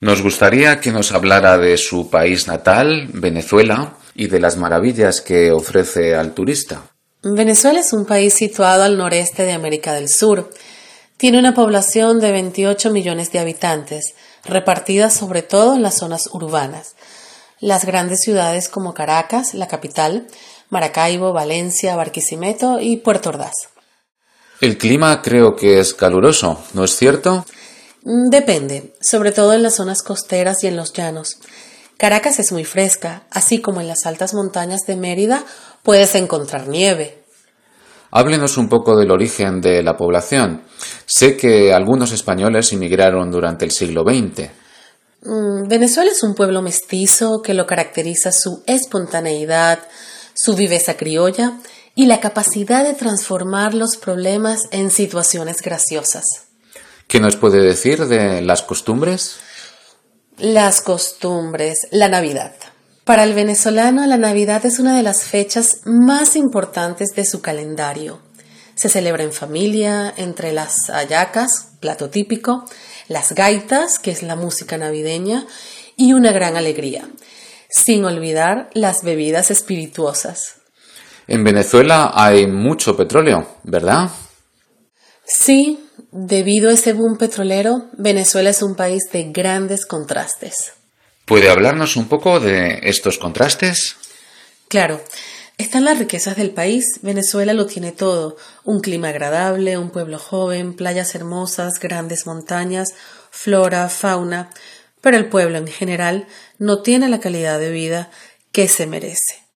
Nos gustaría que nos hablara de su país natal, Venezuela, y de las maravillas que ofrece al turista. Venezuela es un país situado al noreste de América del Sur. Tiene una población de 28 millones de habitantes, repartida sobre todo en las zonas urbanas. Las grandes ciudades como Caracas, la capital, Maracaibo, Valencia, Barquisimeto y Puerto Ordaz. El clima creo que es caluroso, ¿no es cierto? Mm, depende, sobre todo en las zonas costeras y en los llanos. Caracas es muy fresca, así como en las altas montañas de Mérida puedes encontrar nieve. Háblenos un poco del origen de la población. Sé que algunos españoles inmigraron durante el siglo XX. Mm, Venezuela es un pueblo mestizo que lo caracteriza su espontaneidad, su viveza criolla y la capacidad de transformar los problemas en situaciones graciosas. ¿Qué nos puede decir de las costumbres? Las costumbres, la Navidad. Para el venezolano, la Navidad es una de las fechas más importantes de su calendario. Se celebra en familia, entre las ayacas, plato típico, las gaitas, que es la música navideña, y una gran alegría, sin olvidar las bebidas espirituosas. En Venezuela hay mucho petróleo, ¿verdad? Sí, debido a ese boom petrolero, Venezuela es un país de grandes contrastes. ¿Puede hablarnos un poco de estos contrastes? Claro, están las riquezas del país. Venezuela lo tiene todo. Un clima agradable, un pueblo joven, playas hermosas, grandes montañas, flora, fauna. Pero el pueblo en general no tiene la calidad de vida que se merece.